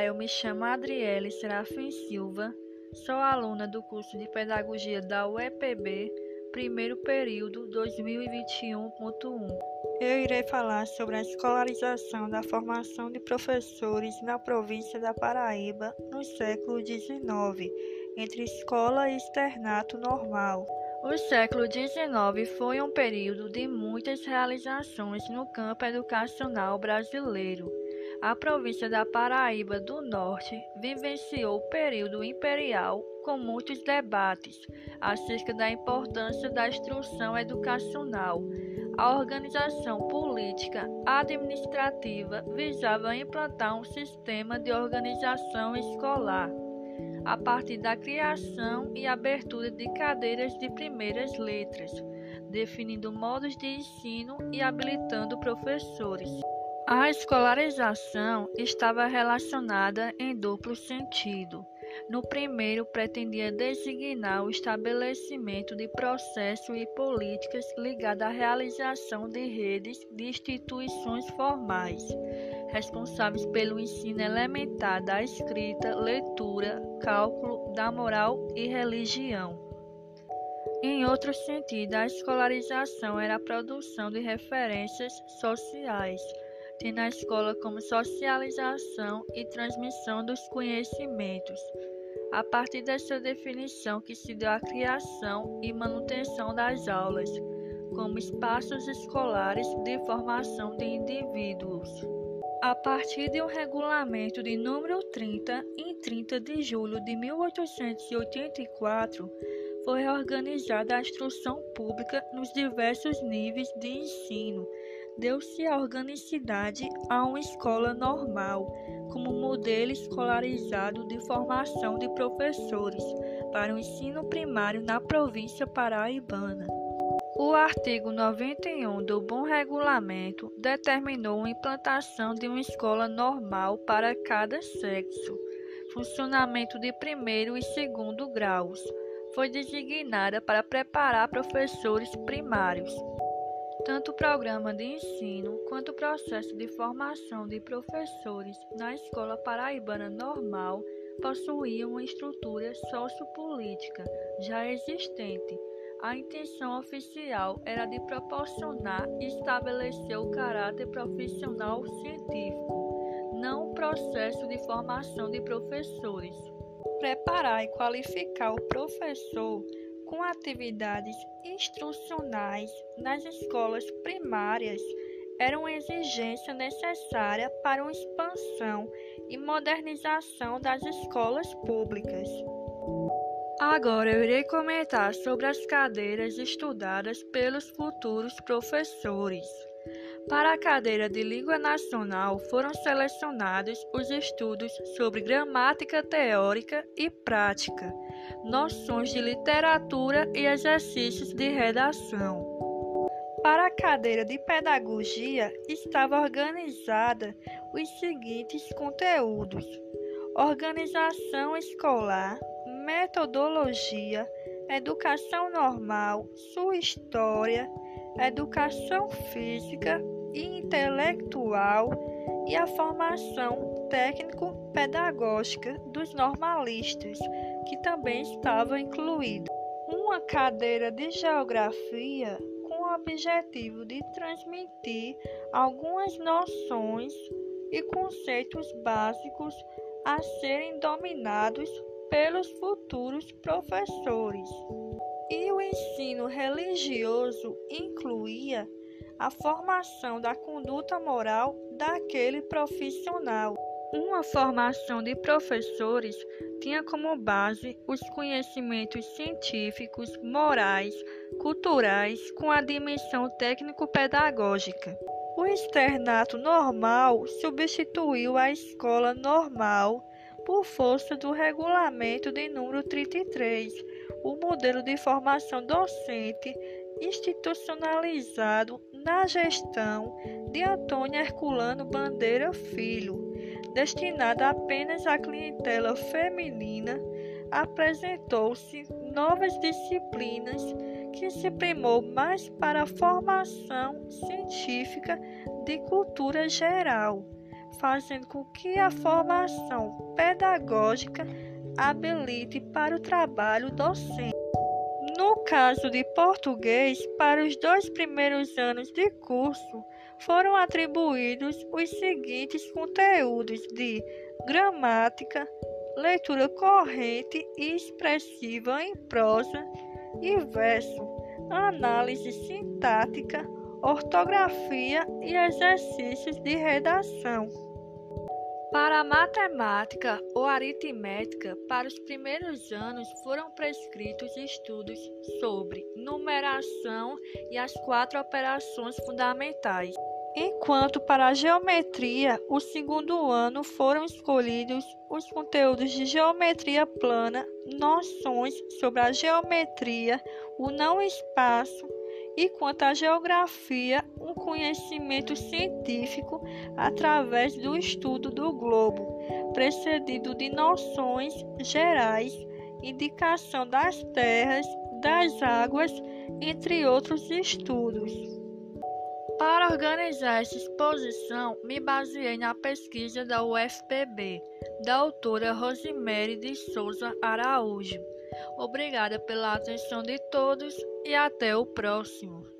Olá, eu me chamo Adriele Serafim Silva, sou aluna do curso de Pedagogia da UEPB, primeiro período 2021.1. Eu irei falar sobre a escolarização da formação de professores na província da Paraíba no século XIX, entre escola e externato normal. O século XIX foi um período de muitas realizações no campo educacional brasileiro. A província da Paraíba do Norte vivenciou o período imperial com muitos debates acerca da importância da instrução educacional. A organização política administrativa visava implantar um sistema de organização escolar a partir da criação e abertura de cadeiras de primeiras letras, definindo modos de ensino e habilitando professores. A escolarização estava relacionada em duplo sentido. No primeiro, pretendia designar o estabelecimento de processos e políticas ligados à realização de redes de instituições formais, responsáveis pelo ensino elementar da escrita, leitura, cálculo, da moral e religião. Em outro sentido, a escolarização era a produção de referências sociais tendo a escola como socialização e transmissão dos conhecimentos, a partir dessa definição que se deu a criação e manutenção das aulas, como espaços escolares de formação de indivíduos. A partir de um regulamento de número 30, em 30 de julho de 1884, foi organizada a instrução pública nos diversos níveis de ensino deu-se a organicidade a uma escola normal, como modelo escolarizado de formação de professores para o ensino primário na província paraibana. O artigo 91 do Bom Regulamento determinou a implantação de uma escola normal para cada sexo, funcionamento de primeiro e segundo graus. Foi designada para preparar professores primários, tanto o programa de ensino quanto o processo de formação de professores na Escola Paraibana Normal possuíam uma estrutura sociopolítica já existente. A intenção oficial era de proporcionar e estabelecer o caráter profissional científico, não o processo de formação de professores. Preparar e qualificar o professor com atividades instrucionais nas escolas primárias era uma exigência necessária para uma expansão e modernização das escolas públicas. Agora eu irei comentar sobre as cadeiras estudadas pelos futuros professores. Para a cadeira de língua nacional foram selecionados os estudos sobre gramática teórica e prática noções de literatura e exercícios de redação. Para a cadeira de pedagogia estava organizada os seguintes conteúdos: organização escolar, metodologia, educação normal, sua história, educação física e intelectual e a formação técnico-pedagógica dos normalistas, que também estava incluída. Uma cadeira de geografia com o objetivo de transmitir algumas noções e conceitos básicos a serem dominados pelos futuros professores. E o ensino religioso incluía a formação da conduta moral daquele profissional. Uma formação de professores tinha como base os conhecimentos científicos, morais, culturais, com a dimensão técnico-pedagógica. O externato normal substituiu a escola normal por força do regulamento de número 33, o modelo de formação docente institucionalizado na gestão de Antônio Herculano Bandeira Filho, destinada apenas à clientela feminina, apresentou-se novas disciplinas que se primou mais para a formação científica de cultura geral, fazendo com que a formação pedagógica habilite para o trabalho docente. No caso de português, para os dois primeiros anos de curso, foram atribuídos os seguintes conteúdos de gramática, leitura corrente e expressiva em prosa e verso, análise sintática, ortografia e exercícios de redação. Para a matemática ou aritmética, para os primeiros anos foram prescritos estudos sobre numeração e as quatro operações fundamentais. Enquanto para a geometria, o segundo ano foram escolhidos os conteúdos de geometria plana, noções sobre a geometria, o não espaço e quanto à geografia, conhecimento científico através do estudo do globo, precedido de noções gerais, indicação das terras, das águas, entre outros estudos. Para organizar essa exposição, me baseei na pesquisa da UFPB, da autora Rosemary de Souza Araújo. Obrigada pela atenção de todos e até o próximo.